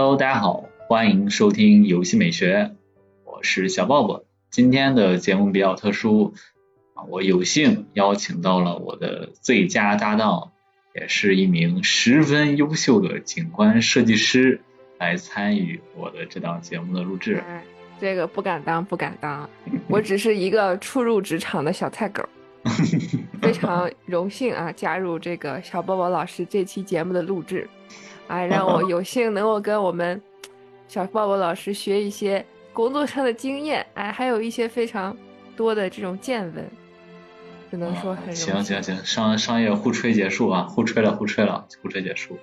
Hello，大家好，欢迎收听游戏美学，我是小鲍勃。今天的节目比较特殊啊，我有幸邀请到了我的最佳搭档，也是一名十分优秀的景观设计师，来参与我的这档节目的录制。哎，这个不敢当，不敢当，我只是一个初入职场的小菜狗。非常荣幸啊，加入这个小鲍勃老师这期节目的录制，哎，让我 有幸能够跟我们小鲍勃老师学一些工作上的经验，哎，还有一些非常多的这种见闻，只能说很。行行行，商商业互吹结束啊，互吹了，互吹了，互吹结束。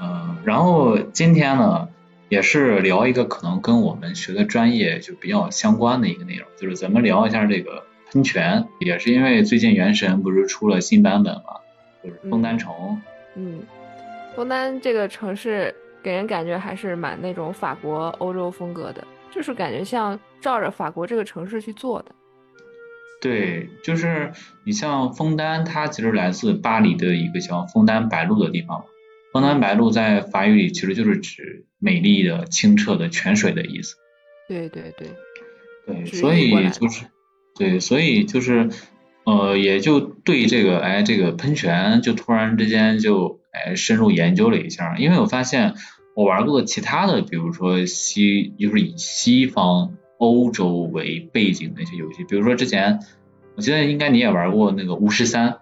嗯，然后今天呢，也是聊一个可能跟我们学的专业就比较相关的一个内容，就是咱们聊一下这个。喷泉也是因为最近《原神》不是出了新版本嘛，就是枫丹城。嗯，枫丹这个城市给人感觉还是蛮那种法国欧洲风格的，就是感觉像照着法国这个城市去做的。对，就是你像枫丹，它其实来自巴黎的一个叫枫丹白露的地方。枫丹白露在法语里其实就是指美丽的、清澈的泉水的意思。对对对。对，所以就是。对，所以就是，呃，也就对这个，哎，这个喷泉就突然之间就，哎，深入研究了一下，因为我发现我玩过其他的，比如说西，就是以西方欧洲为背景的一些游戏，比如说之前，我记得应该你也玩过那个巫师三。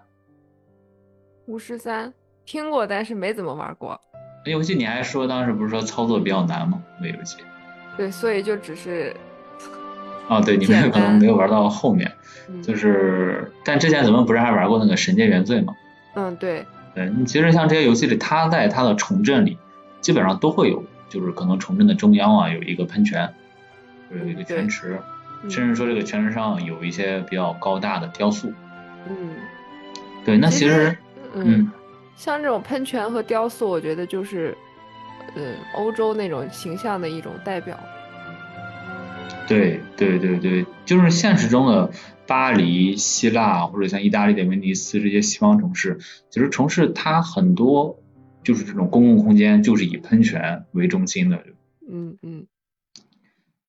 巫师三听过，但是没怎么玩过。那游戏你还说当时不是说操作比较难吗？那游戏。对，所以就只是。哦，对，你们可能没有玩到后面，就是，但之前咱们不是还玩过那个《神界原罪》吗？嗯，对。对，你其实像这些游戏里，它在它的重镇里，基本上都会有，就是可能重镇的中央啊有一个喷泉，有一个泉池，甚至说这个泉池上有一些比较高大的雕塑。嗯。对，那其实，嗯，像这种喷泉和雕塑，我觉得就是，嗯，欧洲那种形象的一种代表。对对对对，就是现实中的巴黎、希腊或者像意大利的威尼斯这些西方城市，其实城市它很多就是这种公共空间就是以喷泉为中心的。嗯嗯。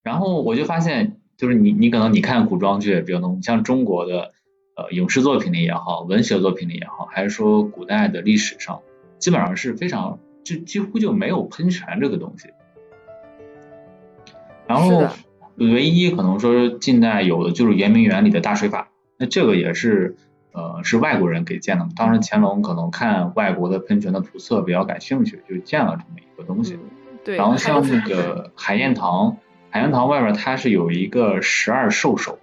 然后我就发现，就是你你可能你看古装剧比较浓，像中国的呃影视作品里也好，文学作品里也好，还是说古代的历史上，基本上是非常就几乎就没有喷泉这个东西。然后。唯一可能说近代有的就是圆明园里的大水法，那这个也是呃是外国人给建的。当时乾隆可能看外国的喷泉的图册比较感兴趣，就建了这么一个东西。对。然后像那个海晏堂，海晏堂外边它是有一个十二兽首，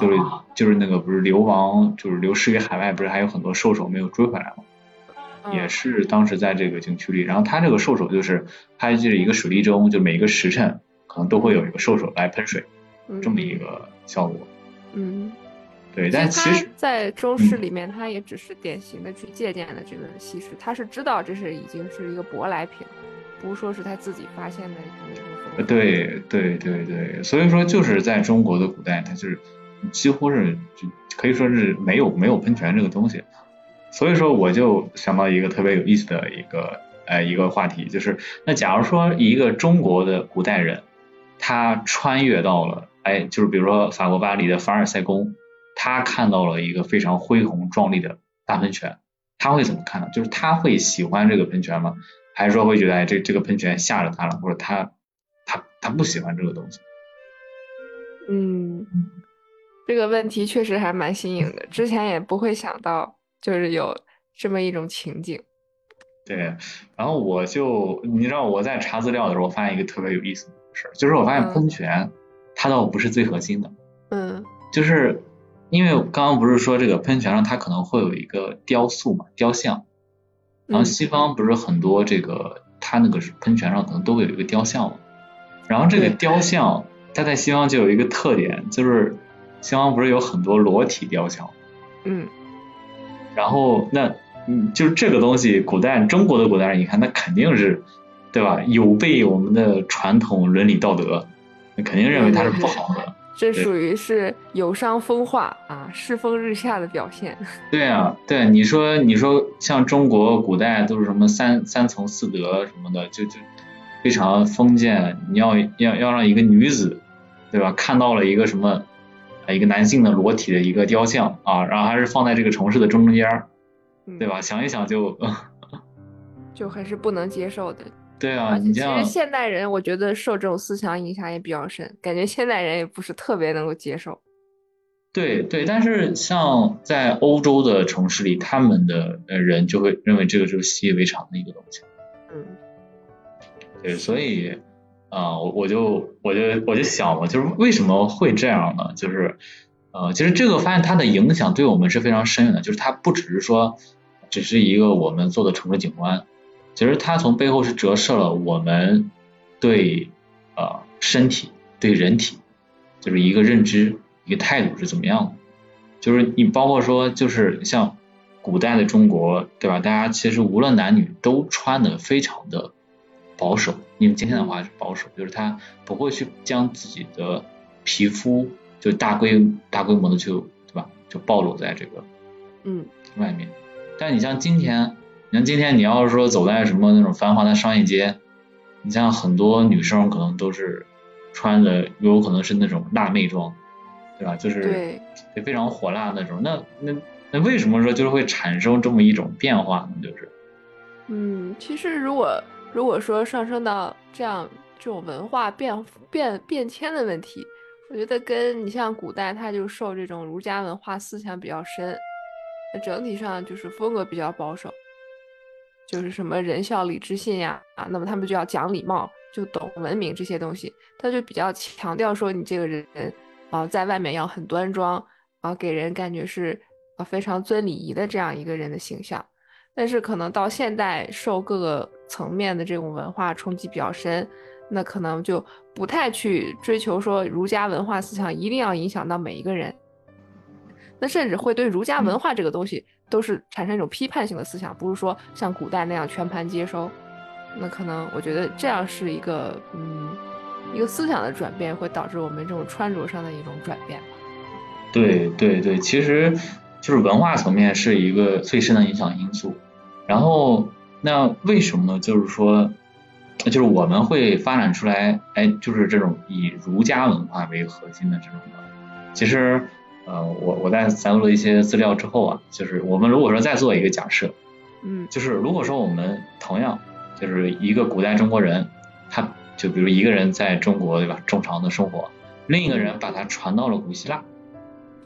就是就是那个不是流亡就是流失于海外，不是还有很多兽首没有追回来吗？也是当时在这个景区里，然后它这个兽首就是它就是一个水利钟，就每一个时辰。可能都会有一个兽首来喷水，这么一个效果。嗯，对，但其实，在周氏里面，他也只是典型的去借鉴了这个西施，他是知道这是已经是一个舶来品，不是说是他自己发现的。对对对对，所以说就是在中国的古代，它就是几乎是就可以说是没有没有喷泉这个东西。所以说我就想到一个特别有意思的一个呃一个话题，就是那假如说一个中国的古代人。他穿越到了，哎，就是比如说法国巴黎的凡尔赛宫，他看到了一个非常恢宏壮丽的大喷泉，他会怎么看呢？就是他会喜欢这个喷泉吗？还是说会觉得哎这这个喷泉吓着他了，或者他他他不喜欢这个东西？嗯，这个问题确实还蛮新颖的，之前也不会想到就是有这么一种情景。对，然后我就你知道我在查资料的时候，我发现一个特别有意思的就是我发现喷泉它倒不是最核心的，嗯，就是因为刚刚不是说这个喷泉上它可能会有一个雕塑嘛，雕像，然后西方不是很多这个它那个喷泉上可能都会有一个雕像嘛，然后这个雕像它在西方就有一个特点，就是西方不是有很多裸体雕像，嗯，然后那。嗯，就是这个东西，古代中国的古代人，你看那肯定是，对吧？有悖我们的传统伦理道德，那肯定认为它是不好的。这属于是有伤风化啊，世风日下的表现。对啊，对，你说你说像中国古代都是什么三三从四德什么的，就就非常封建，你要要要让一个女子，对吧？看到了一个什么，一个男性的裸体的一个雕像啊，然后还是放在这个城市的中中间，对吧？想一想就，就还是不能接受的。对啊，你其实现代人我觉得受这种思想影响也比较深，感觉现代人也不是特别能够接受。对对，但是像在欧洲的城市里，他们的呃人就会认为这个是习以为常的一个东西。嗯。对，所以啊，我我就我就我就想嘛，就是为什么会这样呢？就是呃，其实这个发现它的影响对我们是非常深远的，就是它不只是说只是一个我们做的城市景观，其实它从背后是折射了我们对呃身体对人体就是一个认知一个态度是怎么样的。就是你包括说就是像古代的中国，对吧？大家其实无论男女都穿的非常的。保守，因为今天的话是保守，就是他不会去将自己的皮肤就大规大规模的就对吧，就暴露在这个嗯外面。但你像今天，你像今天你要是说走在什么那种繁华的商业街，你像很多女生可能都是穿的有可能是那种辣妹装，对吧？就是对非常火辣那种。那那那为什么说就是会产生这么一种变化呢？就是嗯，其实如果。如果说上升到这样这种文化变变变迁的问题，我觉得跟你像古代，它就受这种儒家文化思想比较深，那整体上就是风格比较保守，就是什么仁孝礼智信呀啊，那么他们就要讲礼貌，就懂文明这些东西，他就比较强调说你这个人啊，在外面要很端庄啊，给人感觉是啊非常尊礼仪的这样一个人的形象。但是可能到现代受各个层面的这种文化冲击比较深，那可能就不太去追求说儒家文化思想一定要影响到每一个人，那甚至会对儒家文化这个东西都是产生一种批判性的思想，不是说像古代那样全盘接收。那可能我觉得这样是一个嗯一个思想的转变，会导致我们这种穿着上的一种转变吧。对对对，其实。就是文化层面是一个最深的影响因素，然后那为什么？就是说，就是我们会发展出来，哎，就是这种以儒家文化为核心的这种的。其实，呃，我我在采录了一些资料之后啊，就是我们如果说再做一个假设，嗯，就是如果说我们同样就是一个古代中国人，他就比如一个人在中国对吧，正常的生活，另一个人把他传到了古希腊，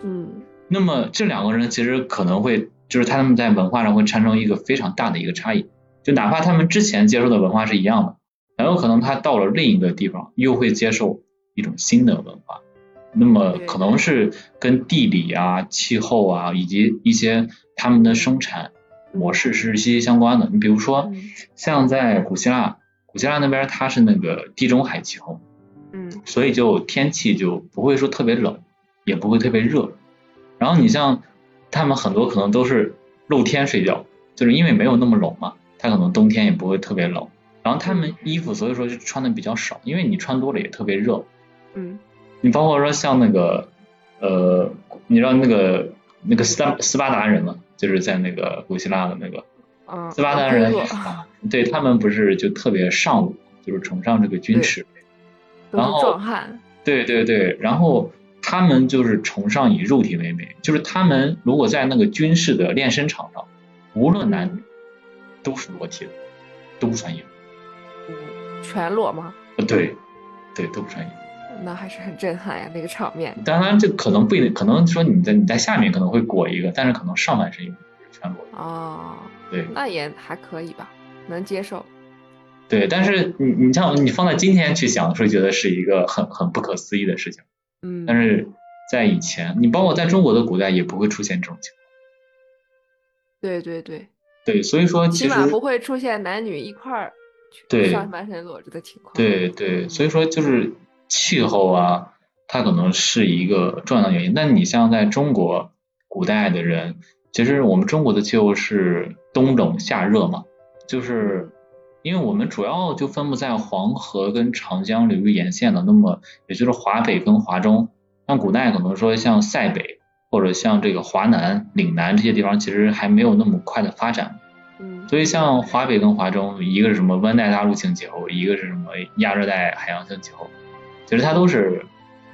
嗯。那么这两个人其实可能会，就是他们在文化上会产生一个非常大的一个差异，就哪怕他们之前接受的文化是一样的，很有可能他到了另一个地方又会接受一种新的文化，那么可能是跟地理啊、气候啊以及一些他们的生产模式是息息相关的。你比如说，像在古希腊，古希腊那边它是那个地中海气候，嗯，所以就天气就不会说特别冷，也不会特别热。然后你像他们很多可能都是露天睡觉，就是因为没有那么冷嘛，他可能冬天也不会特别冷。然后他们衣服所以说就穿的比较少，因为你穿多了也特别热。嗯。你包括说像那个呃，你知道那个那个斯巴斯巴达人嘛，就是在那个古希腊的那个斯巴达人，对他们不是就特别尚武，就是崇尚这个军事，然后壮汉。对对对，然后。他们就是崇尚以肉体为美，就是他们如果在那个军事的练身场上，无论男女都是裸体的，都不穿衣服。全裸吗？呃，对，对，都不穿衣服。那还是很震撼呀，那个场面。当然，这可能不一定，可能说你在你在下面可能会裹一个，但是可能上半身是全裸的。哦。对。那也还可以吧，能接受。对，但是你你像你放在今天去想，会觉得是一个很很不可思议的事情。嗯，但是在以前，你包括在中国的古代也不会出现这种情况。对对对。对，所以说起码不会出现男女一块儿上半身裸着的情况。对对，所以说就是气候啊，它可能是一个重要的原因。但你像在中国古代的人，其实我们中国的气候是冬冷夏热嘛，就是。因为我们主要就分布在黄河跟长江流域沿线的，那么也就是华北跟华中，像古代可能说像塞北或者像这个华南、岭南这些地方，其实还没有那么快的发展，嗯，所以像华北跟华中，一个是什么温带大陆性气候，一个是什么亚热带海洋性气候，其实它都是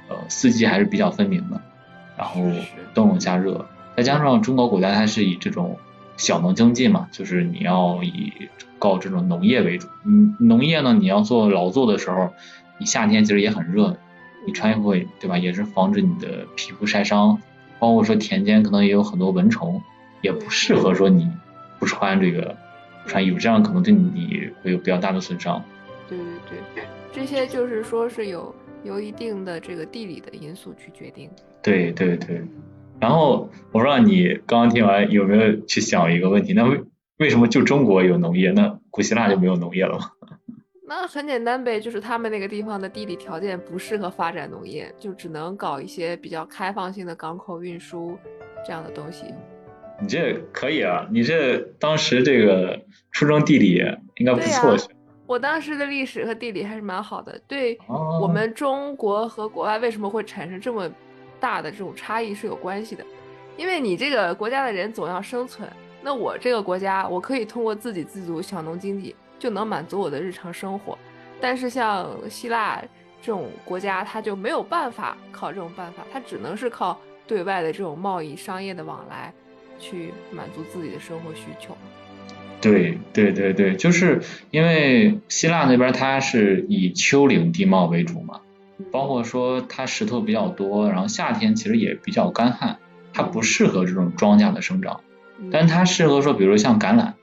呃四季还是比较分明的，然后冬冷夏热，再加上中国古代它是以这种小农经济嘛，就是你要以搞这种农业为主，嗯，农业呢你要做劳作的时候，你夏天其实也很热，你穿衣服会对吧，也是防止你的皮肤晒伤，包括说田间可能也有很多蚊虫，也不适合说你不穿这个不穿衣服，这样可能对你会有比较大的损伤。对对对，这些就是说是有有一定的这个地理的因素去决定。对对对，然后我不知道你刚刚听完有没有去想一个问题，那为为什么就中国有农业，那古希腊就没有农业了吗？那很简单呗，就是他们那个地方的地理条件不适合发展农业，就只能搞一些比较开放性的港口运输这样的东西。你这可以啊，你这当时这个初中地理应该不错对我当时的历史和地理还是蛮好的，对哦。我们中国和国外为什么会产生这么大的这种差异是有关系的，因为你这个国家的人总要生存，那我这个国家我可以通过自给自足小农经济就能满足我的日常生活，但是像希腊这种国家，它就没有办法靠这种办法，它只能是靠对外的这种贸易、商业的往来去满足自己的生活需求。对对对对，就是因为希腊那边它是以丘陵地貌为主嘛，包括说它石头比较多，然后夏天其实也比较干旱，它不适合这种庄稼的生长，嗯但它适合说比如像橄榄、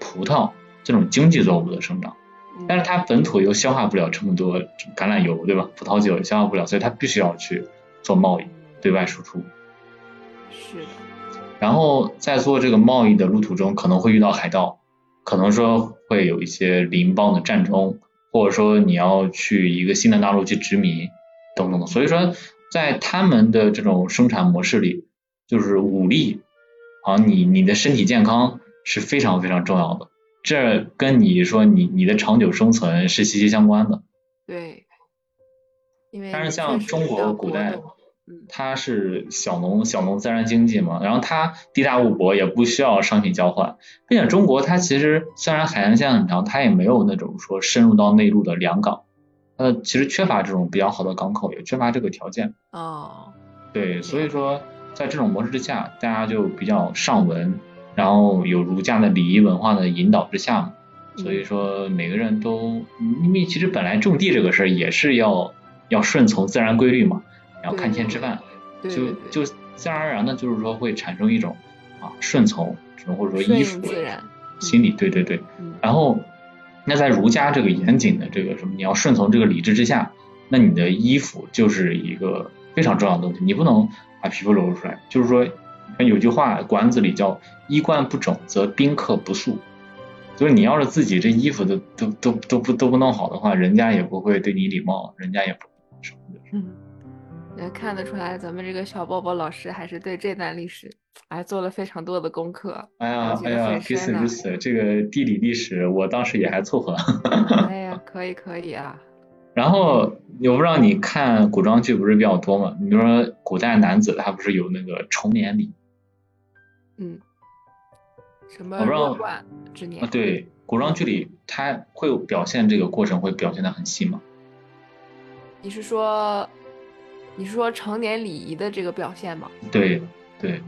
葡萄这种经济作物的生长，嗯但是它本土又消化不了这么多橄榄油，对吧？葡萄酒也消化不了，所以它必须要去做贸易，对外输出。是的，然后在做这个贸易的路途中，可能会遇到海盗，可能说会有一些邻邦的战争，或者说你要去一个新的大陆去殖民，等等的。所以说，在他们的这种生产模式里，就是武力啊，你你的身体健康是非常非常重要的，这跟你说你你的长久生存是息息相关的。对，因为但是像中国古代它是小农小农自然经济嘛，然后它地大物博，也不需要商品交换，并且中国它其实虽然海岸线很长，它也没有那种说深入到内陆的良港，呃，其实缺乏这种比较好的港口，也缺乏这个条件。哦，对，所以说在这种模式之下，大家就比较上文，然后有儒家的礼仪文化的引导之下嘛，所以说每个人都，因为其实本来种地这个事儿也是要要顺从自然规律嘛，然后看天吃饭。就就自然而然的，就是说会产生一种啊顺从或者说依附自然，心理，对对对。嗯，然后，那在儒家这个严谨的这个什么，你要顺从这个理智之下，那你的衣服就是一个非常重要的东西，你不能把皮肤露出来。就是说，有句话《管子》里叫“衣冠不整，则宾客不肃”。就是你要是自己这衣服都都都都不都不弄好的话，人家也不会对你礼貌，人家也不什么的。嗯，能看得出来，咱们这个小波波老师还是对这段历史还做了非常多的功课，哎呀哎呀，很彼此如此，这个地理历史我当时也还凑合。哎呀，可以可以啊，然后我不知道你看古装剧不是比较多嘛？你比如说古代男子他不是有那个重年礼嗯，什么弱冠之年啊？，对，古装剧里他会有表现这个过程会表现的很细吗？你是说你是说成年礼仪的这个表现吗？对对，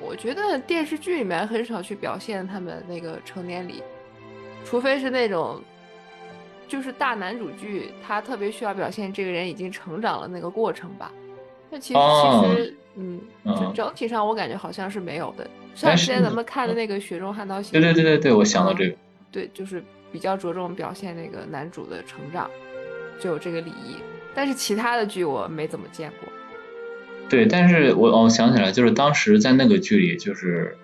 我觉得电视剧里面很少去表现他们那个成年礼，除非是那种，就是大男主剧，他特别需要表现这个人已经成长了那个过程吧。那其实、哦其实，嗯，嗯整整体上我感觉好像是没有的。像但是之前咱们看的那个《雪中悍刀行》，对对对对对，我想到这个，对，就是比较着重表现那个男主的成长，就有这个礼仪。但是其他的剧我没怎么见过。对，但是我哦想起来，就是当时在那个剧里，就是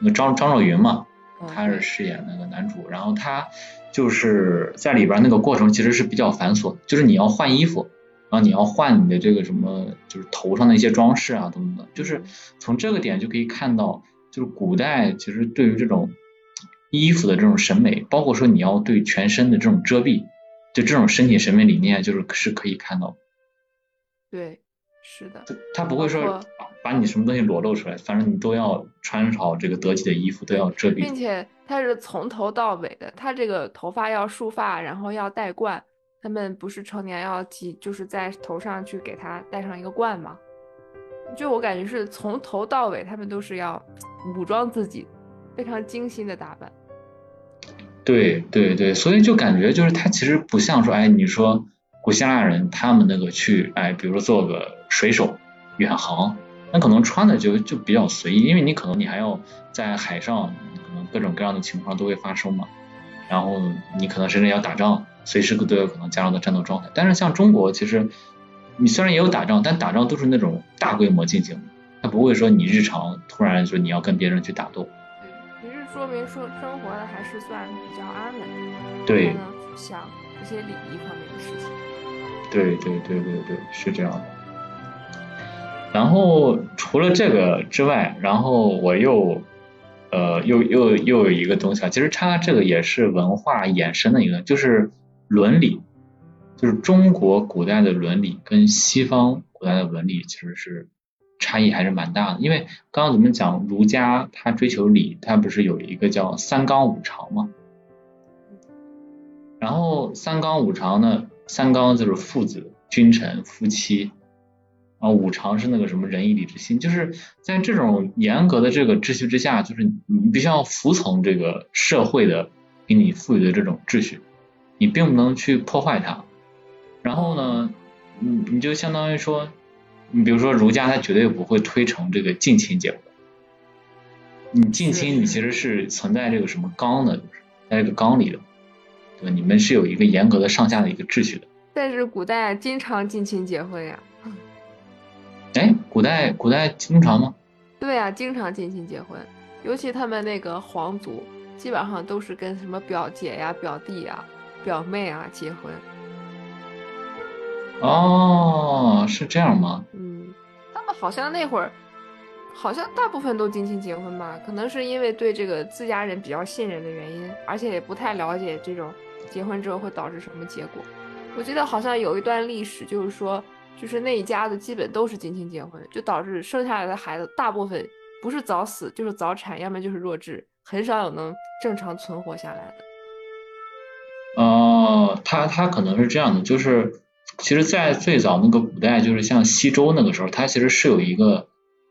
那个张张若昀嘛，嗯他是饰演那个男主，然后他就是在里边那个过程其实是比较繁琐，就是你要换衣服，然后你要换你的这个什么，就是头上的一些装饰啊等等的，就是从这个点就可以看到，就是古代其实对于这种衣服的这种审美，包括说你要对全身的这种遮蔽，就这种身体审美理念，就是是可以看到的。对，是的。他不会说，把你什么东西裸露出来，反正你都要穿好这个得体的衣服，都要遮蔽。并且他是从头到尾的，他这个头发要束发，然后要戴冠。他们不是成年要系，就是在头上去给他戴上一个冠吗？就我感觉是从头到尾，他们都是要武装自己，非常精心的打扮。对对对，所以就感觉就是他其实不像说，哎，你说古希腊人他们那个去，哎，比如说做个水手远航，那可能穿的就就比较随意，因为你可能你还要在海上，可能各种各样的情况都会发生嘛，然后你可能甚至要打仗。随时都有可能加入到战斗状态，但是像中国，其实你虽然也有打仗，但打仗都是那种大规模进行，它不会说你日常突然说你要跟别人去打斗。说明说生活的还是算比较安稳，对，能想一些礼仪方面的事情。对对对对对，是这样的。然后除了这个之外，然后我又。呃，又又又有一个东西啊，其实它这个也是文化衍生的一个，就是伦理，就是中国古代的伦理跟西方古代的伦理其实是差异还是蛮大的。因为刚刚咱们讲儒家，他追求礼，他不是有一个叫三纲五常吗？然后三纲五常呢，三纲就是父子、君臣、夫妻。啊，五常是那个什么仁义礼智信，就是在这种严格的这个秩序之下，就是你必须要服从这个社会的给你赋予的这种秩序，你并不能去破坏它。然后呢，你你就相当于说，你比如说儒家，他绝对不会推崇这个近亲结婚。你近亲，你其实是存在这个什么纲的，就是在这个纲里的，对吧？你们是有一个严格的上下的一个秩序的。但是古代经常近亲结婚呀。哎，古代古代经常吗？对啊，经常近亲结婚，尤其他们那个皇族，基本上都是跟什么表姐呀、表弟呀、表妹啊结婚。哦，是这样吗？嗯，他们好像那会儿，好像大部分都近亲结婚吧？可能是因为对这个自家人比较信任的原因，而且也不太了解这种结婚之后会导致什么结果。我记得好像有一段历史，就是说。就是那一家子基本都是近亲结婚，就导致生下来的孩子大部分不是早死就是早产，要么就是弱智，很少有能正常存活下来的。哦，他他可能是这样的，就是其实，在最早那个古代，就是像西周那个时候，它其实是有一个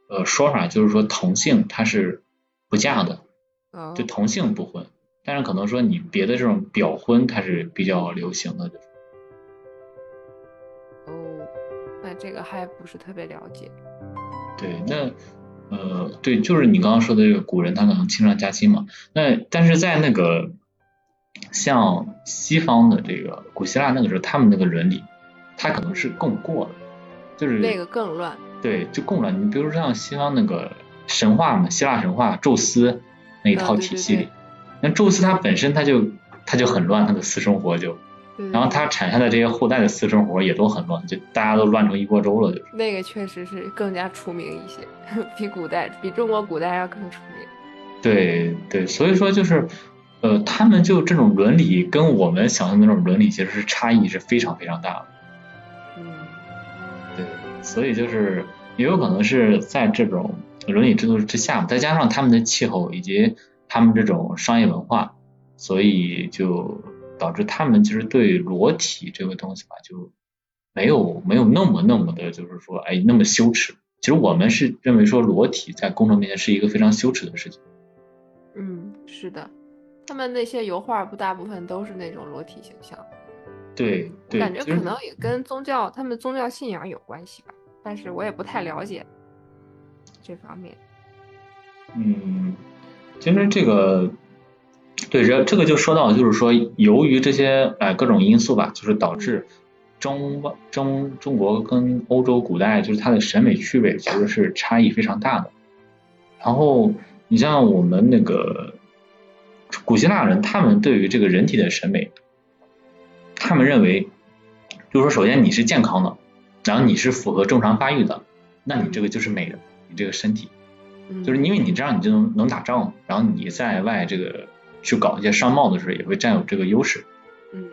呃说法，就是说同性它是不嫁的，就同性不婚，但是可能说你别的这种表婚，它是比较流行的。哦，那这个还不是特别了解。对，那呃，对，就是你刚刚说的这个古人，他可能亲上加亲嘛。那但是在那个像西方的这个古希腊那个时候，他们那个伦理，他可能是更过了，就是那个更乱。对，就更乱。你比如说像西方那个神话嘛，希腊神话，宙斯那一套体系里，那宙斯他本身他就他就很乱，他的私生活就。然后他产下的这些后代的私生活也都很乱，就大家都乱成一锅粥了，就是。那个确实是更加出名一些，比古代比中国古代要更出名。对对，所以说就是，呃，他们就这种伦理跟我们想象的那种伦理其实是差异是非常非常大的。所以就是也有可能是在这种伦理制度之下，再加上他们的气候以及他们这种商业文化，所以就。导致他们其实对裸体这个东西吧，就没有没有那么那么的，就是说，哎，那么羞耻。其实我们是认为说裸体在公众面前是一个非常羞耻的事情。嗯，是的，他们那些油画不大部分都是那种裸体形象。对，感觉可能也跟宗教，他们宗教信仰有关系吧，但是我也不太了解这方面。嗯，其实这个。对，这这个就说到，就是说，由于这些哎各种因素吧，就是导致中中中国跟欧洲古代就是它的审美趣味其实是差异非常大的。然后你像我们那个古希腊人，他们对于这个人体的审美，他们认为，就是说，首先你是健康的，然后你是符合正常发育的，那你这个就是美的，你这个身体，就是因为你这样你就能能打仗，然后你在外这个。去搞一些商贸的时候，也会占有这个优势。嗯，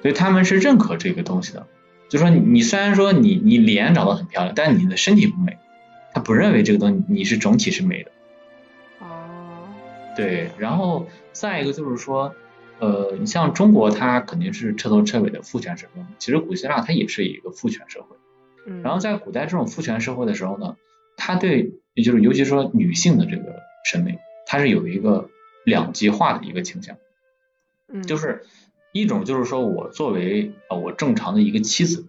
所以他们是认可这个东西的。就说你虽然说你你脸长得很漂亮，但是你的身体不美，他不认为这个东西你是整体是美的。哦，对，然后再一个就是说，呃，你像中国，它肯定是彻头彻尾的父权社会，其实古希腊它也是一个父权社会。嗯，然后在古代这种父权社会的时候呢，他对，也就是尤其说女性的这个审美，它是有一个两极化的一个倾向，嗯，就是一种就是说我作为呃我正常的一个妻子，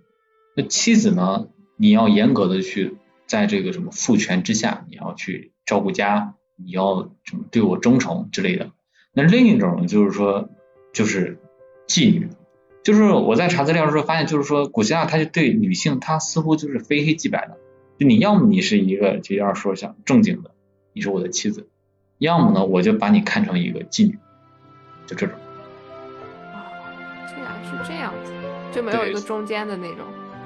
那妻子呢，你要严格的去在这个什么父权之下，你要去照顾家，你要什么对我忠诚之类的。那另一种呢，就是说就是妓女，就是我在查资料的时候发现，就是说古希腊它就对女性，它似乎就是非黑即白的，就你要么你是一个就要说像正经的，你是我的妻子，要么呢我就把你看成一个妓女，就这种。这样是这样子，就没有一个中间的那种。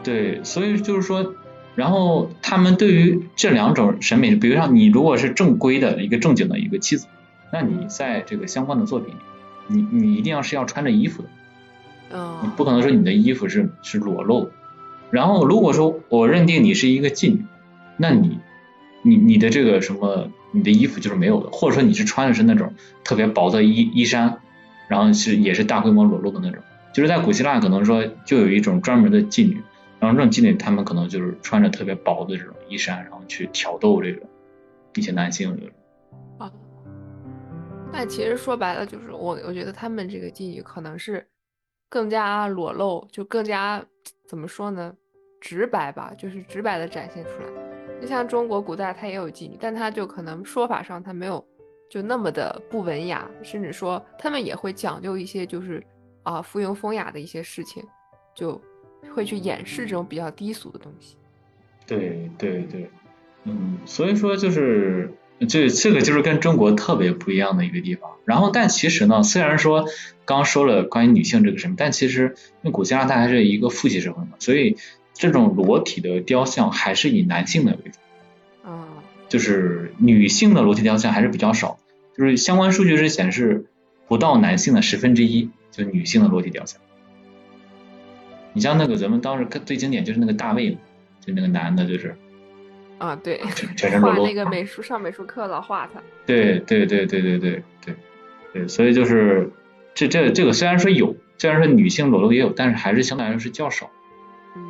对，所以就是说，然后他们对于这两种审美，比如像你如果是正规的一个正经的一个妻子，那你在这个相关的作品里，你你一定要是要穿着衣服的，你嗯，不可能说你的衣服是是裸露的。然后如果说我认定你是一个妓女，那你你你的这个什么，你的衣服就是没有的，或者说你是穿的是那种特别薄的衣衣衫，然后是也是大规模裸露的那种。就是在古希腊可能说就有一种专门的妓女，然后这种妓女她们可能就是穿着特别薄的这种衣衫，然后去挑逗这个一些男性。啊，但其实说白了就是我，我觉得他们这个妓女可能是更加裸露，就更加怎么说呢，直白吧，就是直白的展现出来。就像中国古代它也有妓女，但它就可能说法上它没有就那么的不文雅，甚至说他们也会讲究一些就是啊附庸风雅的一些事情，就会去掩饰这种比较低俗的东西。对对对，嗯，所以说就是这这个就是跟中国特别不一样的一个地方。然后，但其实呢，虽然说刚说了关于女性这个什么，但其实因为古希腊它还是一个父系社会嘛，所以这种裸体的雕像还是以男性的为主，啊就是女性的裸体雕像还是比较少。就是相关数据是显示不到男性的十分之一，就女性的裸体雕像。你像那个咱们当时看最经典就是那个大卫嘛，就那个男的，就是啊，对，全全身裸露画那个美术上美术课老画他。对对对对对对对对，所以就是这这这个虽然说有，虽然说女性裸露也有，但是还是相对来说是较少。嗯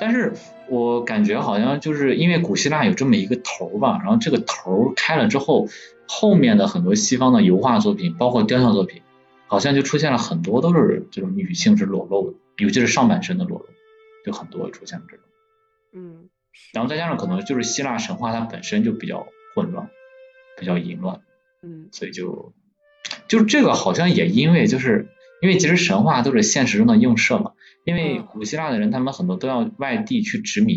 但是我感觉好像就是因为古希腊有这么一个头儿吧，然后这个头儿开了之后，后面的很多西方的油画作品，包括雕像作品，好像就出现了很多都是这种女性是裸露的，尤其是上半身的裸露，就很多出现了这种。嗯，然后再加上可能就是希腊神话它本身就比较混乱，比较淫乱。嗯所以就就是这个好像也因为就是因为其实神话都是现实中的映射嘛，因为嗯古希腊的人他们很多都要外地去殖民，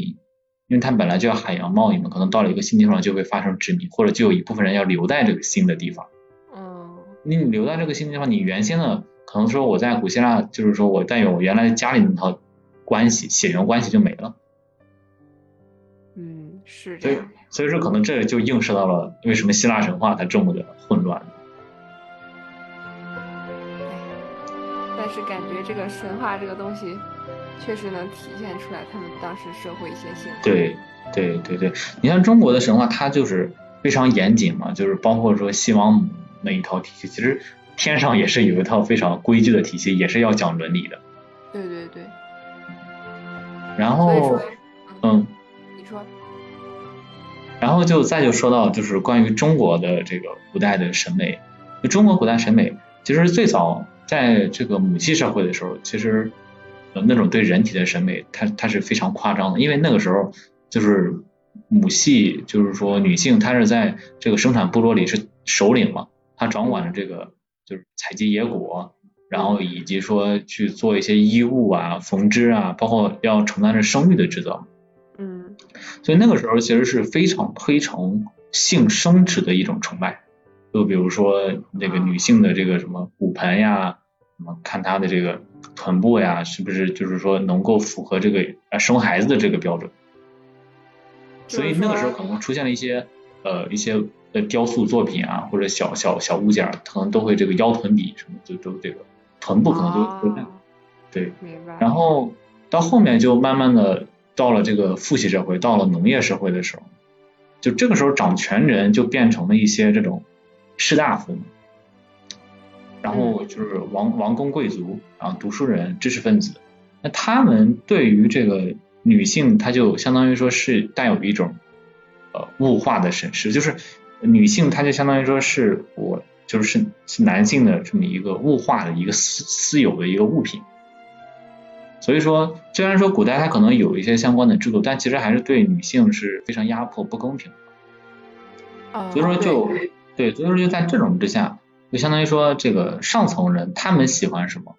因为他们本来就要海洋贸易嘛，可能到了一个新地方就会发生殖民，或者就有一部分人要留在这个新的地方。嗯你留在这个新地方，你原先的可能说我在古希腊就是说我带有我原来家里那套关系血缘关系就没了，嗯，是所以这样。所以说可能这就映射到了为什么希腊神话它这么的混乱。但是感觉这个神话这个东西，确实能体现出来他们当时社会一些现象。对对对对，你像中国的神话，它就是非常严谨嘛，就是包括说西王母那一套体系，其实天上也是有一套非常规矩的体系，也是要讲伦理的。对对对，然后嗯，说，然后就再就说到就是关于中国的这个古代的审美，就中国古代审美，其实最早在这个母系社会的时候，其实呃那种对人体的审美，它它是非常夸张的，因为那个时候就是母系，就是说女性她是在这个生产部落里是首领嘛，她掌管着这个就是采集野果。然后以及说去做一些衣物啊、缝织啊，包括要承担着生育的职责。嗯所以那个时候其实是非常推崇性生殖的一种崇拜，就比如说那个女性的这个什么骨盆呀，什么看她的这个臀部呀，是不是就是说能够符合这个呃生孩子的这个标准？所以那个时候可能出现了一些呃一些呃雕塑作品啊，或者小小小物件，可能都会这个腰臀比什么就都这个臀部可能都都带哦对。明白。然后到后面就慢慢的到了这个父系社会，到了农业社会的时候，就这个时候掌权人就变成了一些这种士大夫，然后就是王王公贵族，然后读书人、知识分子，那他们对于这个女性，他就相当于说是带有一种呃物化的审视，就是女性，她就相当于说是我就是是男性的这么一个物化的一个私私有的一个物品。所以说，虽然说古代它可能有一些相关的制度，但其实还是对女性是非常压迫、不公平的。所以说就对，所以说就在这种之下，就相当于说这个上层人他们喜欢什么，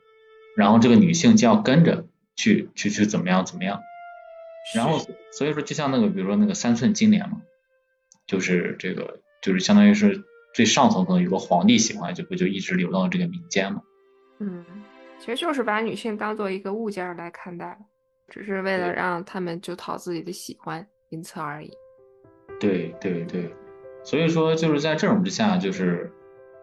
然后这个女性就要跟着去去去怎么样怎么样。然后所以说就像那个比如说那个三寸金莲嘛，就是这个就是相当于是最上层可能有个皇帝喜欢，就不就一直流到这个民间嘛。嗯。其实就是把女性当做一个物件来看待，只是为了让他们就讨自己的喜欢，因此而已。对对对，所以说就是在这种之下，就是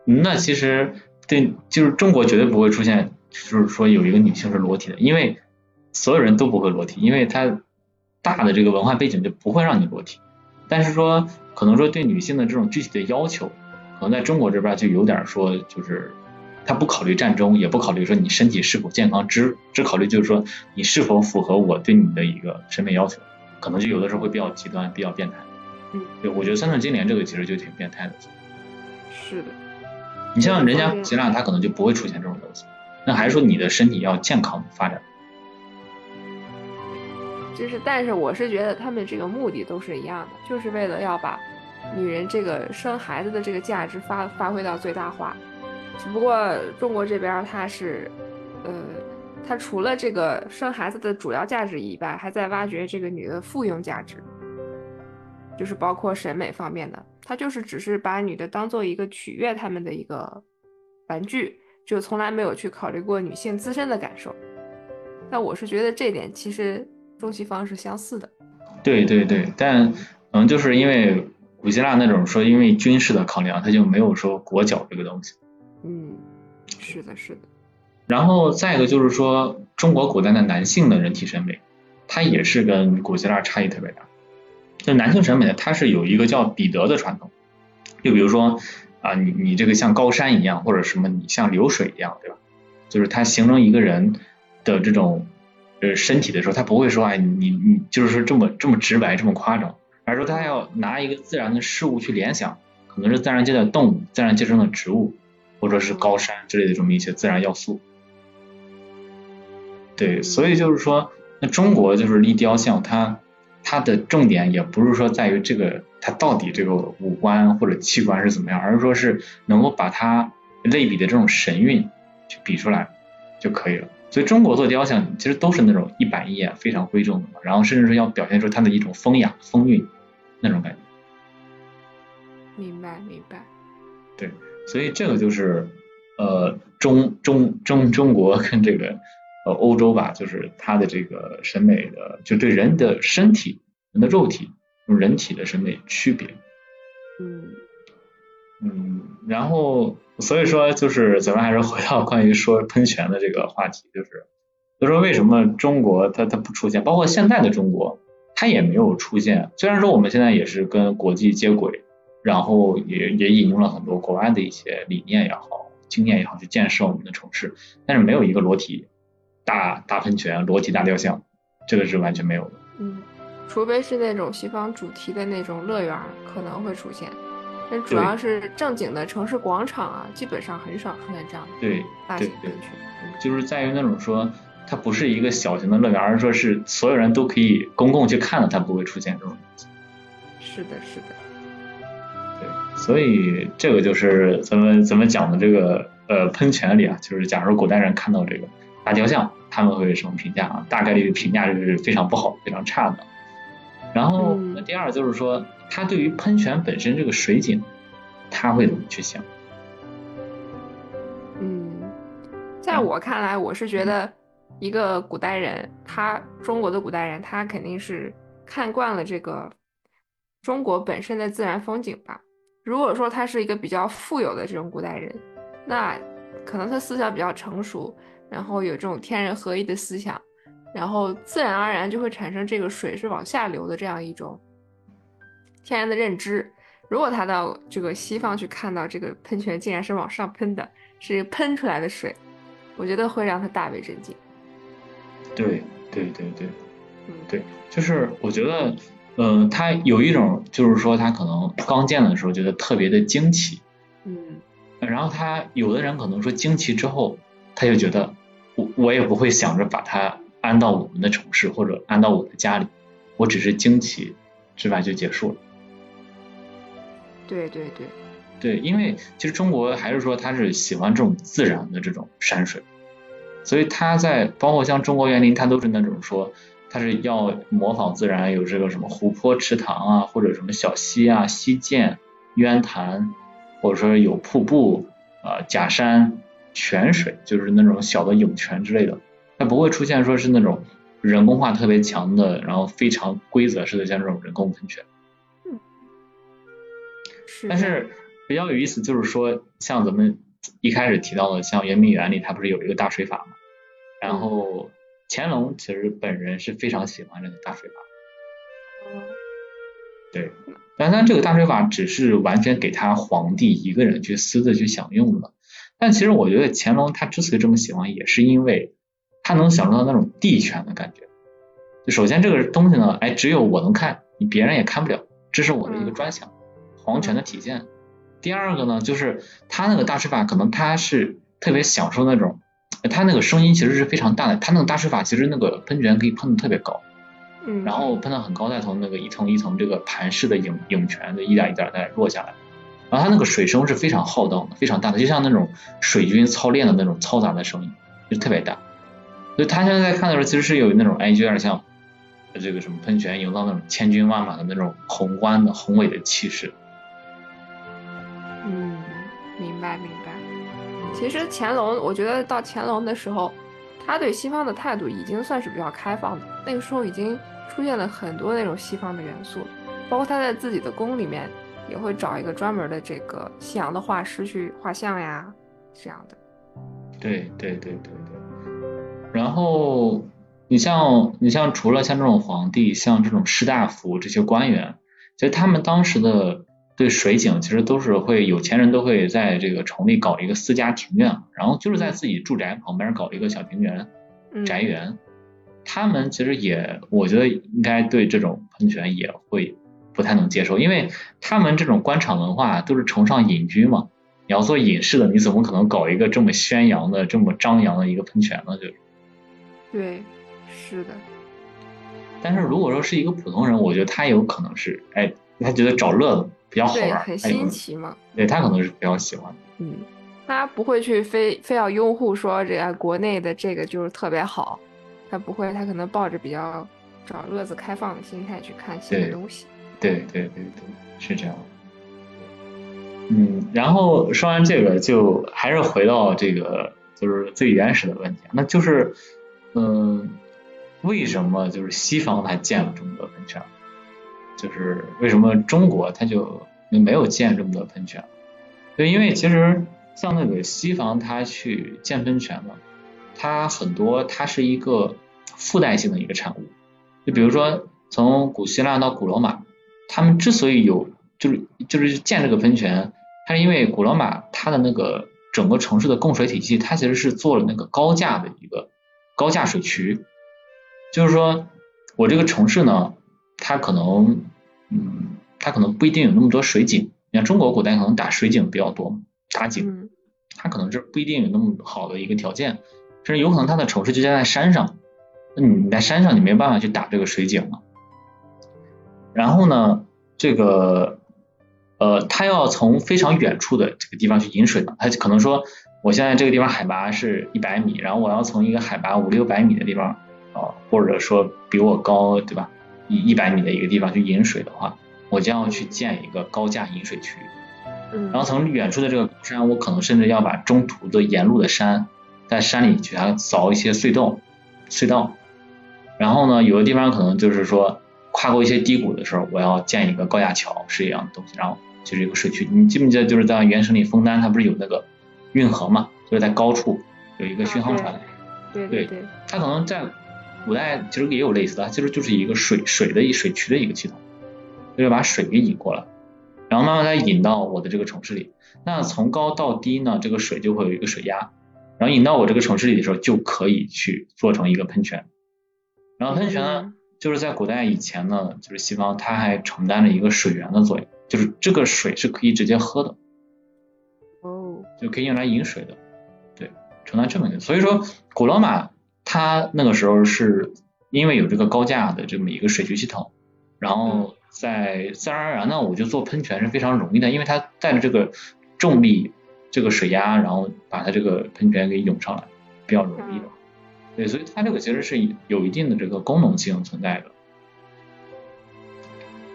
那其实对，就是中国绝对不会出现，就是说有一个女性是裸体的，因为所有人都不会裸体，因为它大的这个文化背景就不会让你裸体。但是说可能说对女性的这种具体的要求，可能在中国这边就有点说就是。他不考虑战争，也不考虑说你身体是否健康，只只考虑就是说你是否符合我对你的一个审美要求，可能就有的时候会比较极端，比较变态。嗯，对，我觉得三寸金莲这个其实就挺变态的。是的。你像人家吉娜，他可能就不会出现这种东西。那还是说你的身体要健康发展？就是，但是我是觉得他们这个目的都是一样的，就是为了要把女人这个生孩子的这个价值发发挥到最大化。只不过中国这边它是，呃，它除了这个生孩子的主要价值以外，还在挖掘这个女的附庸价值，就是包括审美方面的。它就是只是把女的当做一个取悦他们的一个玩具，就从来没有去考虑过女性自身的感受。那我是觉得这点其实中西方是相似的。对对对，但嗯，就是因为古希腊那种说因为军事的考量，他就没有说裹脚这个东西。嗯，是的，是的。然后再一个就是说，中国古代的男性的人体审美，它也是跟古希腊差异特别大。就男性审美呢，它是有一个叫彼得的传统。就比如说啊，你你这个像高山一样，或者什么你像流水一样，对吧？就是它形容一个人的这种呃身体的时候，他不会说哎你你就是说这么这么直白这么夸张，而说他要拿一个自然的事物去联想，可能是自然界的动物，自然界中的植物。或者是高山之类的这么一些自然要素，对，所以就是说，那中国就是立雕像，它它的重点也不是说在于这个它到底这个五官或者器官是怎么样，而是说是能够把它类比的这种神韵去比出来就可以了。所以中国做雕像其实都是那种一板一眼、非常贵重的嘛，然后甚至是要表现出它的一种风雅风韵那种感觉。明白，明白。对。所以这个就是呃中中中中国跟这个呃欧洲吧，就是它的这个审美的，就对人的身体、人的肉体、人体的审美区别。嗯嗯，然后所以说就是咱们还是回到关于说喷泉的这个话题，就是就说为什么中国它它不出现，包括现在的中国它也没有出现。虽然说我们现在也是跟国际接轨。然后也也引用了很多国外的一些理念也好，经验也好，去建设我们的城市，但是没有一个裸体大大喷泉、裸体大雕像，这个是完全没有的。嗯，除非是那种西方主题的那种乐园可能会出现，但主要是正经的城市广场啊，基本上很少出现这样的对大型喷泉。就是在于那种说，它不是一个小型的乐园，而是说是所有人都可以公共去看的，它不会出现这种东西。是的，是的。所以这个就是咱们咱们讲的这个呃喷泉里啊，就是假如古代人看到这个大雕像，他们会什么评价啊？大概率评价是非常不好、非常差的。然后第二就是说，他对于喷泉本身这个水景，他会怎么去想？嗯，在我看来，我是觉得一个古代人，他中国的古代人，他肯定是看惯了这个中国本身的自然风景吧。如果说他是一个比较富有的这种古代人，那可能他思想比较成熟，然后有这种天人合一的思想，然后自然而然就会产生这个水是往下流的这样一种天然的认知。如果他到这个西方去看到这个喷泉竟然是往上喷的，是喷出来的水，我觉得会让他大为震惊。对对对对，嗯，对，就是我觉得，呃，他有一种就是说他可能刚见的时候觉得特别的惊奇，嗯，然后他有的人可能说惊奇之后，他就觉得我我也不会想着把它安到我们的城市或者安到我的家里，我只是惊奇，之外？就结束了。对对对，对，因为其实中国还是说他是喜欢这种自然的这种山水，所以他在包括像中国园林，他都是那种说他是要模仿自然，有这个什么湖泊、池塘啊，或者什么小溪啊、溪涧、渊潭，或者说有瀑布啊、假山、泉水，就是那种小的涌泉之类的，它不会出现说是那种人工化特别强的，然后非常规则式的像这种人工喷泉。但是比较有意思，就是说，像咱们一开始提到的，像圆明园里，它不是有一个大水法吗？然后乾隆其实本人是非常喜欢这个大水法。对，但他这个大水法只是完全给他皇帝一个人去私自去享用的。但其实我觉得乾隆他之所以这么喜欢，也是因为他能享受到那种帝权的感觉。就首先这个东西呢，哎，只有我能看，你别人也看不了，这是我的一个专享。皇权的体现。第二个呢，就是他那个大水法，可能他是特别享受那种，他那个声音其实是非常大的。他那个大水法其实那个喷泉可以喷的特别高，嗯，然后喷到很高，再从那个一层一层这个盘式的涌涌泉的一点一点再落下来，然后他那个水声是非常浩荡的，非常大的，就像那种水军操练的那种嘈杂的声音，就特别大。所以他现在在看的时候，其实是有那种，哎，就有点像这个什么喷泉营造那种千军万马的那种宏观的宏伟的气势。嗯明白明白，其实乾隆，我觉得到乾隆的时候，他对西方的态度已经算是比较开放的。那个时候已经出现了很多那种西方的元素，包括他在自己的宫里面也会找一个专门的这个西洋的画师去画像呀，这样的。对对对对对。然后你像你像除了像这种皇帝，像这种士大夫这些官员，其实他们当时的。对水井其实都是会有钱人都会在这个城里搞一个私家庭院，然后就是在自己住宅旁边搞一个小庭园、宅园。他们其实也，我觉得应该对这种喷泉也会不太能接受，因为他们这种官场文化都是崇尚隐居嘛。你要做隐士的，你怎么可能搞一个这么宣扬的、这么张扬的一个喷泉呢？就是。对，是的。但是如果说是一个普通人，我觉得他有可能是，哎，他觉得找乐子。比较好玩，很新奇嘛。对他可能是比较喜欢。嗯，他不会去非非要拥护说这个国内的这个就是特别好，他不会，他可能抱着比较找乐子、开放的心态去看新的东西。对对对对，是这样。嗯，然后说完这个，就还是回到这个就是最原始的问题，那就是嗯，为什么就是西方它建了这么多喷泉？就是为什么中国它就没有建这么多喷泉？对，因为其实像那个西方它去建喷泉嘛，它很多它是一个附带性的一个产物。就比如说从古希腊到古罗马，他们之所以有就是就是建这个喷泉，它是因为古罗马它的那个整个城市的供水体系，它其实是做了那个高架的一个高架水渠，就是说我这个城市呢，它可能嗯，它可能不一定有那么多水井。你看中国古代可能打水井比较多，打井，它可能这不一定有那么好的一个条件，甚至有可能它的城市就建在山上，那你在山上你没办法去打这个水井嘛。然后呢，这个呃，它要从非常远处的这个地方去引水的，它可能说我现在这个地方海拔是一百米，然后我要从一个海拔五六百米的地方啊，或者说比我高，对吧？一一百米的一个地方去引水的话，我将要去建一个高架引水区。嗯。然后从远处的这个高山，我可能甚至要把中途的沿路的山，在山里给它凿一些隧道，隧道。然后呢，有的地方可能就是说跨过一些低谷的时候，我要建一个高架桥，是一样的东西。然后就是一个水渠。你记不记得就是在原神里，枫丹它不是有那个运河嘛？就是在高处有一个巡航船。对对对。它可能在。古代其实也有类似的，其实就是一个水水的一水渠的一个系统。就是把水给引过来，然后慢慢再引到我的这个城市里。那从高到低呢，这个水就会有一个水压，然后引到我这个城市里的时候，就可以去做成一个喷泉。然后喷泉呢，就是在古代以前呢，就是西方它还承担着一个水源的作用，就是这个水是可以直接喝的，哦，就可以用来饮水的，对，承担这么一个。所以说，古罗马它那个时候是因为有这个高架的这么一个水渠系统，然后在自然而然呢，我就做喷泉是非常容易的，因为它带着这个重力，这个水压，然后把它这个喷泉给涌上来，比较容易的。对，所以它这个其实是有一定的这个功能性存在的。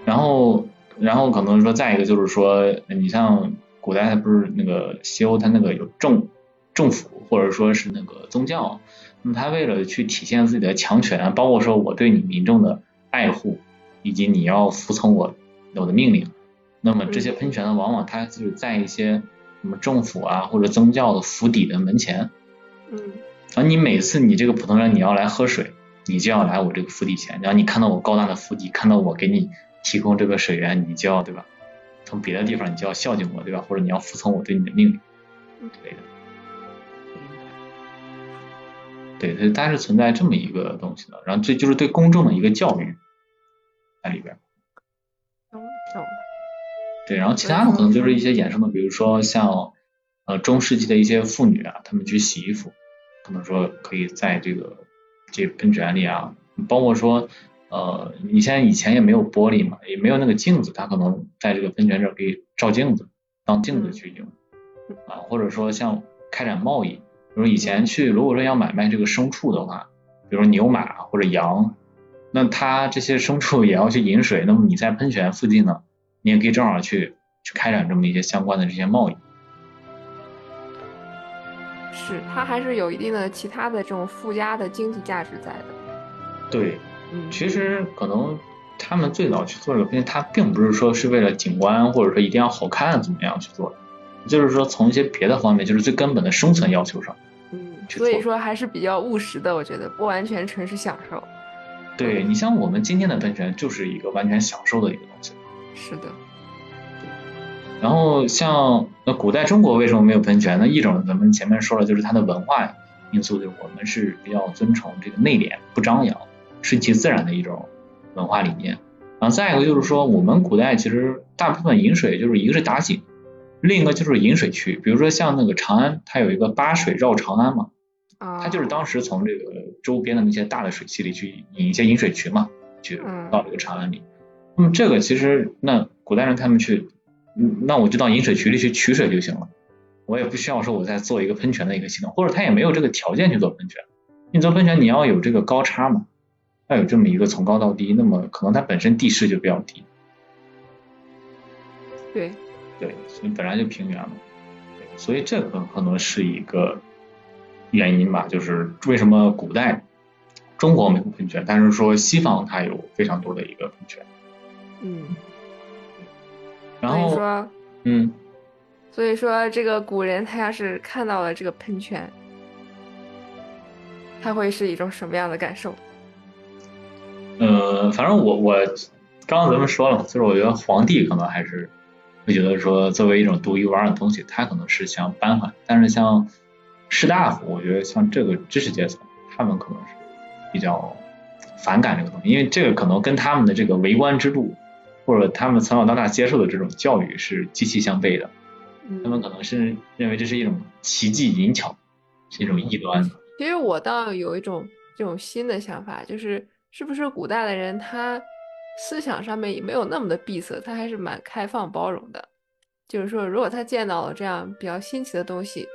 然后，然后可能说再一个就是说，你像古代它不是那个西欧，它那个有政政府或者说是那个宗教，那么他为了去体现自己的强权，包括说我对你民众的爱护，以及你要服从我我的命令，那么这些喷泉呢，往往它就是在一些什么政府啊或者宗教的府邸的门前。嗯。然后你每次你这个普通人你要来喝水，你就要来我这个府邸前。然后你看到我高大的府邸，看到我给你提供这个水源，你就要对吧？从别的地方你就要孝敬我对吧？或者你要服从我对你的命令之类的。对，它它是存在这么一个东西的。然后这就是对公众的一个教育在里边。懂懂。对，然后其他的可能就是一些衍生的，比如说像呃中世纪的一些妇女啊，她们去洗衣服。可能说可以在这个这喷泉里啊，包括说呃，你现在以前也没有玻璃嘛，也没有那个镜子，它可能在这个喷泉这儿可以照镜子，当镜子去用啊，或者说像开展贸易，比如以前去如果说要买卖这个牲畜的话，比如牛马或者羊，那它这些牲畜也要去饮水，那么你在喷泉附近呢，你也可以正好去去开展这么一些相关的这些贸易。是，它还是有一定的其他的这种附加的经济价值在的。对，其实可能他们最早去做这个喷泉，它并不是说是为了景观或者说一定要好看怎么样去做的，就是说从一些别的方面，就是最根本的生存要求上。嗯，所以说还是比较务实的，我觉得不完全纯是享受。对你像我们今天的喷泉就是一个完全享受的一个东西。是的。然后像那古代中国为什么没有喷泉？那一种咱们前面说了，就是它的文化因素，就是我们是比较尊崇这个内敛、不张扬、顺其自然的一种文化理念。然后再一个就是说，我们古代其实大部分饮水就是一个是打井，另一个就是饮水区。比如说像那个长安，它有一个八水绕长安嘛，它就是当时从这个周边的那些大的水系里去引一些引水渠嘛，去到这个长安里。那么这个其实那古代人他们去。嗯，那我就到引水渠里去取水就行了，我也不需要说我再做一个喷泉的一个系统，或者他也没有这个条件去做喷泉。你做喷泉你要有这个高差嘛，要有这么一个从高到低，那么可能它本身地势就比较低。对，对，所以本来就平原嘛，所以这个可能是一个原因吧，就是为什么古代中国没有喷泉，但是说西方它有非常多的一个喷泉。嗯。然后说，嗯，所以说这个古人他要是看到了这个喷泉，他会是一种什么样的感受？呃，反正我我刚刚咱们说了，就是我觉得皇帝可能还是会觉得说，作为一种独一无二的东西，他可能是想搬回来。但是像士大夫，我觉得像这个知识阶层，他们可能是比较反感这个东西，因为这个可能跟他们的这个为官之路。或者他们从小到大接受的这种教育是极其相悖的，他们可能是认为这是一种奇技淫巧，是一种异端。其实我倒有一种这种新的想法，就是是不是古代的人他思想上面也没有那么的闭塞，他还是蛮开放包容的。就是说，如果他见到了这样比较新奇的东西，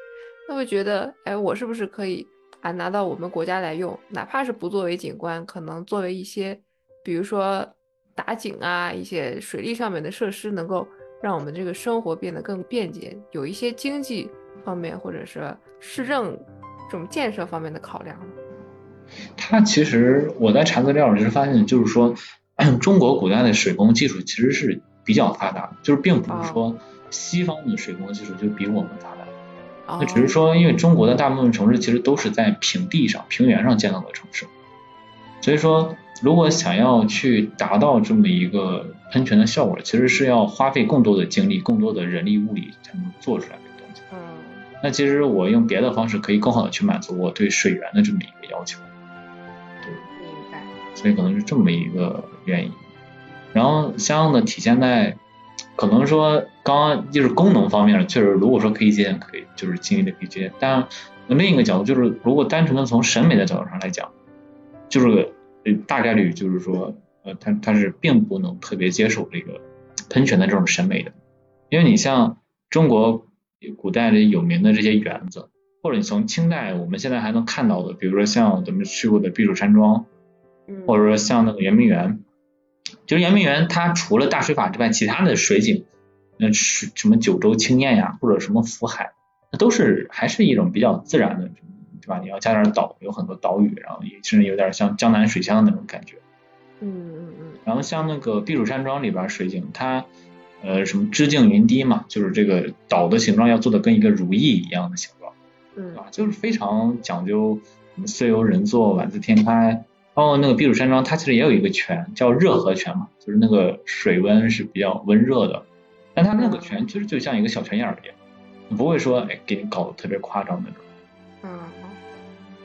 他会觉得，哎，我是不是可以啊拿到我们国家来用，哪怕是不作为景观，可能作为一些，比如说。打井啊，一些水利上面的设施，能够让我们这个生活变得更便捷，有一些经济方面或者是市政这种建设方面的考量。它其实我在查资料时发现，就是说中国古代的水工技术其实是比较发达，就是并不是说西方的水工技术就比我们发达，那只是说因为中国的大部分城市其实都是在平地上、平原上建造的城市，所以说。如果想要去达到这么一个喷泉的效果，其实是要花费更多的精力、更多的人力物力才能做出来的东西。嗯，那其实我用别的方式可以更好的去满足我对水源的这么一个要求。对明白。所以可能是这么一个原因。然后相应的体现在，可能说刚刚就是功能方面，确实如果说可以借鉴，可以就是尽力的可以借鉴。但另一个角度就是，如果单纯的从审美的角度上来讲，就是大概率就是说，呃，他他是并不能特别接受这个喷泉的这种审美的，因为你像中国古代的有名的这些园子，或者你从清代我们现在还能看到的，比如说像咱们去过的避暑山庄，或者说像那个圆明园，就是圆明园它除了大水法之外，其他的水景，那是什么九州青雁呀，或者什么福海。那都是还是一种比较自然的，对吧？你要加点岛，有很多岛屿，然后也甚至有点像江南水乡的那种感觉。嗯嗯嗯。然后像那个避暑山庄里边水景，它呃什么枝径云低嘛，就是这个岛的形状要做的跟一个如意一样的形状，对吧？就是非常讲究，岁由人作，晚自天开。包括那个避暑山庄，它其实也有一个泉，叫热河泉嘛，就是那个水温是比较温热的，但它那个泉其实就像一个小泉眼儿一样。不会说哎，给你搞得特别夸张那种。嗯。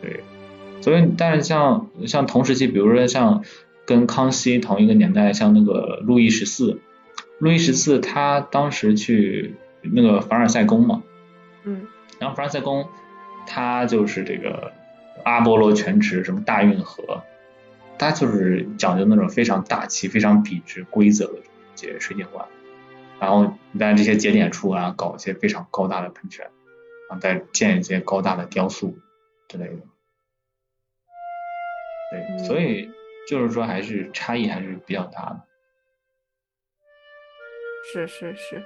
对，所以但是像像同时期，比如说像跟康熙同一个年代，像那个路易十四，路易十四他当时去那个凡尔赛宫嘛。嗯。然后凡尔赛宫，他就是这个阿波罗泉池，什么大运河，它就是讲究那种非常大气、非常笔直、规则的这些水景观。然后在这些节点处啊，搞一些非常高大的喷泉，啊，再建一些高大的雕塑之类的。对，所以就是说还是差异还是比较大的。是是是。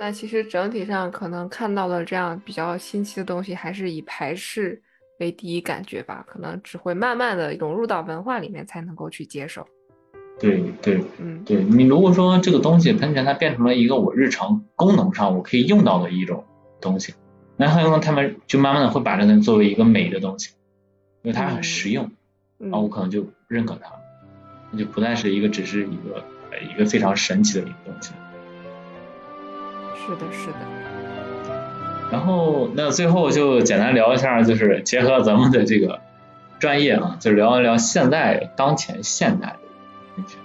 那其实整体上可能看到的这样比较新奇的东西，还是以排斥为第一感觉吧，可能只会慢慢的融入到文化里面才能够去接受。对对，嗯，对你如果说这个东西喷泉它变成了一个我日常功能上我可以用到的一种东西，那很有可能他们就慢慢的会把这个作为一个美的东西，因为它很实用，然后我可能就认可它，那就不再是一个只是一个一个非常神奇的一个东西。是的，是的。然后那最后就简单聊一下，就是结合咱们的这个专业啊，就聊一聊现在当前现代的。喷泉，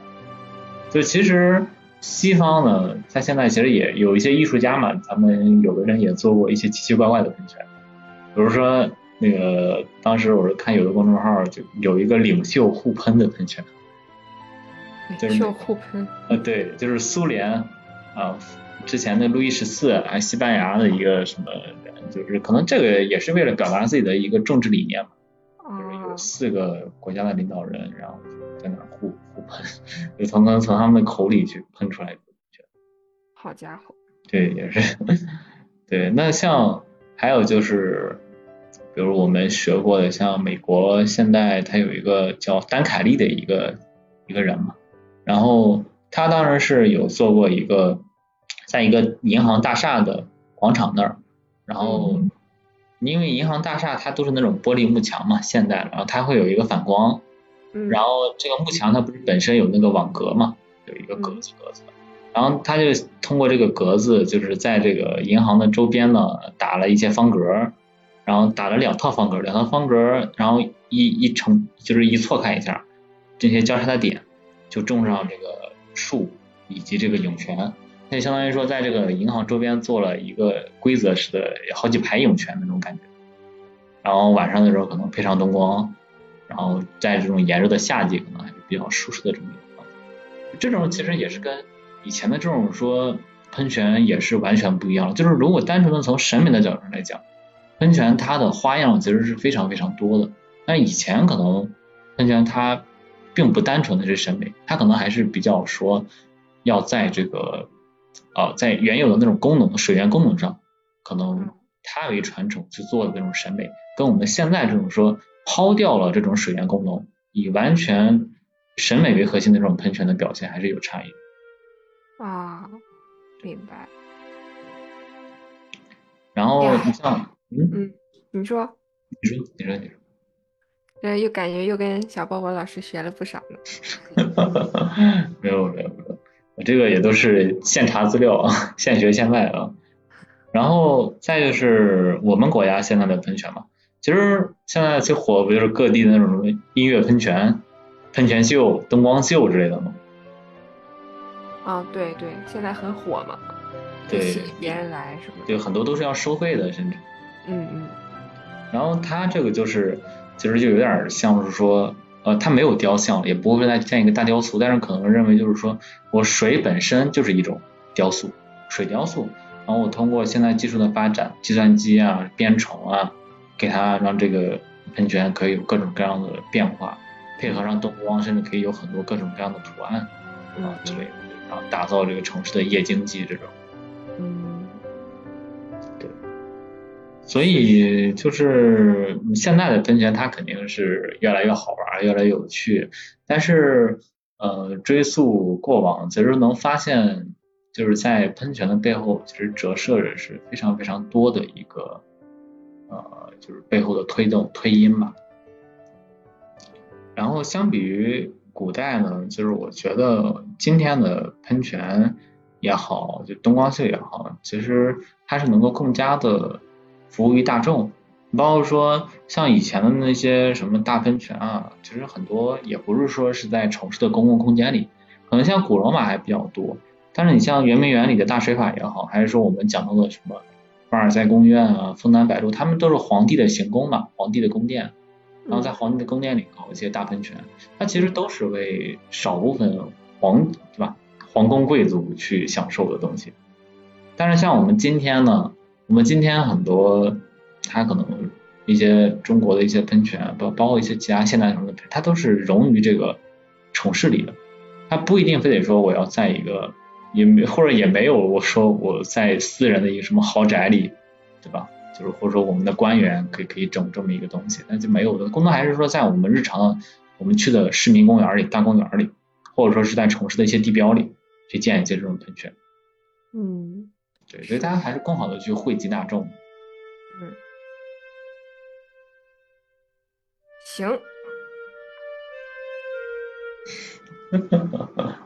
就其实西方呢，它现在其实也有一些艺术家嘛，咱们有的人也做过一些奇奇怪怪的喷泉，比如说那个当时我是看有的公众号就有一个领袖互喷的喷泉，领袖互喷，呃对，就是苏联啊之前的路易十四啊西班牙的一个什么人，就是可能这个也是为了表达自己的一个政治理念嘛，就是有四个国家的领导人，然后。在那互互喷，就从从从他们的口里去喷出来的好家伙！对，也是。对，那像还有就是，比如我们学过的，像美国现代他有一个叫丹凯利的一个一个人嘛，然后他当然是有做过一个，在一个银行大厦的广场那儿，然后因为银行大厦它都是那种玻璃幕墙嘛，现代，然后它会有一个反光。然后这个幕墙它不是本身有那个网格嘛，有一个格子格子，然后他就通过这个格子，就是在这个银行的周边呢打了一些方格，然后打了两套方格，两套方格，然后一一成就是一错开一下，这些交叉的点就种上这个树以及这个涌泉，那相当于说在这个银行周边做了一个规则式的好几排涌泉那种感觉，然后晚上的时候可能配上灯光。然后在这种炎热的夏季，可能还是比较舒适的这么一个环境。这种其实也是跟以前的这种说喷泉也是完全不一样。就是如果单纯的从审美的角度上来讲，喷泉它的花样其实是非常非常多的。但以前可能喷泉它并不单纯的是审美，它可能还是比较说要在这个呃在原有的那种功能水源功能上，可能它为传统去做的那种审美，跟我们现在这种说。抛掉了这种水源功能，以完全审美为核心的这种喷泉的表现还是有差异。啊，明白。然后你像，嗯，你说，你说，你说，你说。呃，又感觉又跟小波波老师学了不少呢。没有没有没有，我这个也都是现查资料啊，现学现卖啊。然后再就是我们国家现在的喷泉嘛，其实现在最火不就是各地的那种什么音乐喷泉、喷泉秀、灯光秀之类的吗？啊，对对，现在很火嘛。对。吸引别人来什么？对，很多都是要收费的，甚至。嗯嗯。然后它这个就是，其实就有点像是说，呃，它没有雕像，也不会再建一个大雕塑，但是可能认为就是说我水本身就是一种雕塑，水雕塑，然后我通过现在技术的发展，计算机啊、编程啊，给它让这个喷泉可以有各种各样的变化，配合上灯光，甚至可以有很多各种各样的图案啊之类的，然后打造这个城市的夜经济这种。所以就是现在的喷泉，它肯定是越来越好玩，越来越有趣。但是呃，追溯过往，其实能发现，就是在喷泉的背后，其实折射着是非常非常多的一个呃，就是背后的推动推因吧。然后相比于古代呢，就是我觉得今天的喷泉也好，就灯光秀也好，其实它是能够更加的。服务于大众，包括说像以前的那些什么大喷泉啊，其实很多也不是说是在城市的公共空间里，可能像古罗马还比较多。但是你像圆明园里的大水法也好，还是说我们讲到的什么凡尔赛宫苑啊、枫丹白露，他们都是皇帝的行宫嘛，皇帝的宫殿，然后在皇帝的宫殿里搞一些大喷泉，它其实都是为少部分皇对吧，皇宫贵族去享受的东西。但是像我们今天呢？我们今天很多，它可能一些中国的一些喷泉，包包括一些其他现代什么的，它都是融于这个城市里的，它不一定非得说我要在一个，也没或者也没有我说我在私人的一个什么豪宅里，对吧？就是或者说我们的官员可以可以整这么一个东西，那就没有的。更多还是说在我们日常我们去的市民公园里、大公园里，或者说是在城市的一些地标里去建一些这种喷泉。嗯。对，所以大家还是更好的去惠及大众。嗯，行。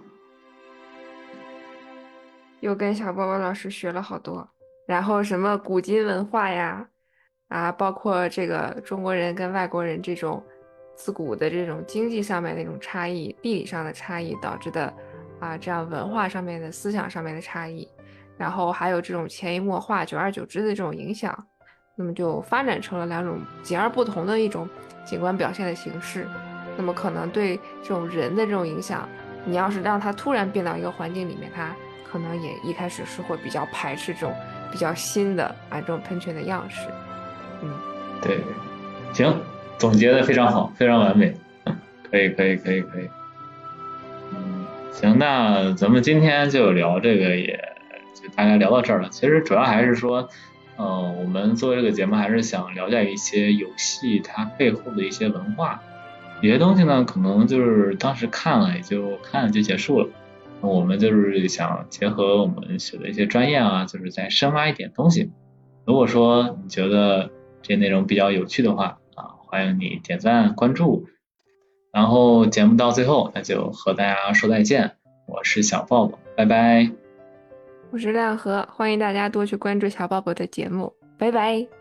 又跟小波波老师学了好多，然后什么古今文化呀，啊，包括这个中国人跟外国人这种自古的这种经济上面那种差异、地理上的差异导致的啊，这样文化上面的思想上面的差异。然后还有这种潜移默化、久而久之的这种影响，那么就发展成了两种截而不同的一种景观表现的形式。那么可能对这种人的这种影响，你要是让他突然变到一个环境里面，他可能也一开始是会比较排斥这种比较新的啊这种喷泉的样式。嗯，对，行，总结的非常好，非常完美，可以，可以，可以，可以。嗯，行，那咱们今天就聊这个也。就大概聊到这儿了。其实主要还是说，呃，我们做这个节目还是想了解一些游戏它背后的一些文化。有些东西呢，可能就是当时看了也就看了就结束了。我们就是想结合我们学的一些专业啊，就是再深挖一点东西。如果说你觉得这内容比较有趣的话啊，欢迎你点赞关注。然后节目到最后，那就和大家说再见。我是小抱抱，拜拜。我是亮和，欢迎大家多去关注小宝宝的节目，拜拜。